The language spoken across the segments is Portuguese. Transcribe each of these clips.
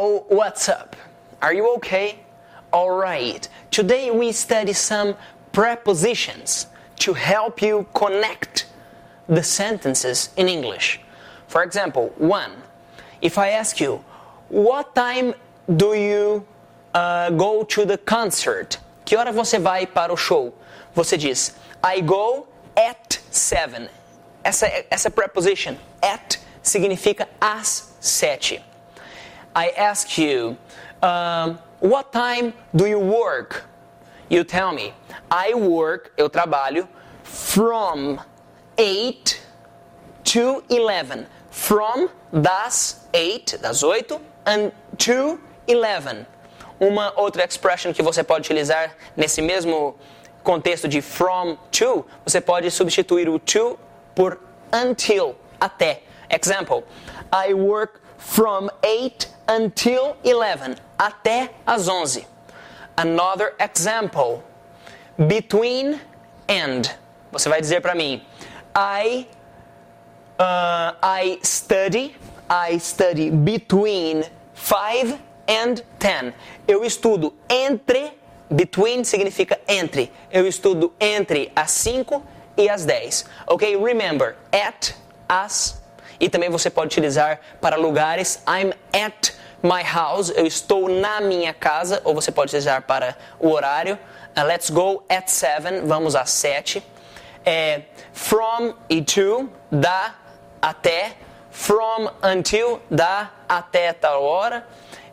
What's up? Are you okay? Alright, today we study some prepositions to help you connect the sentences in English. For example, one, if I ask you, what time do you uh, go to the concert? Que hora você vai para o show? Você diz, I go at seven. Essa, essa preposition, at, significa às sete. I ask you, um, what time do you work? You tell me, I work, eu trabalho, from 8 to 11. From, das 8, das 8, and to 11. Uma outra expression que você pode utilizar nesse mesmo contexto de from to, você pode substituir o to por until, até. Example, I work from 8 until 11, até as 11. Another example, between and. Você vai dizer para mim, I uh, I study, I study between 5 and 10. Eu estudo entre, between significa entre. Eu estudo entre as 5 e as 10. Ok? Remember, at, as. E também você pode utilizar para lugares. I'm at my house. Eu estou na minha casa. Ou você pode utilizar para o horário. Uh, let's go at 7. Vamos às 7. É, from e to, da até. From until, da até tal hora.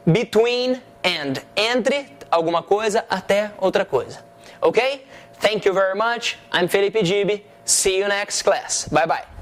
Between and, entre alguma coisa até outra coisa. Ok? Thank you very much. I'm Felipe Gibi. See you next class. Bye bye.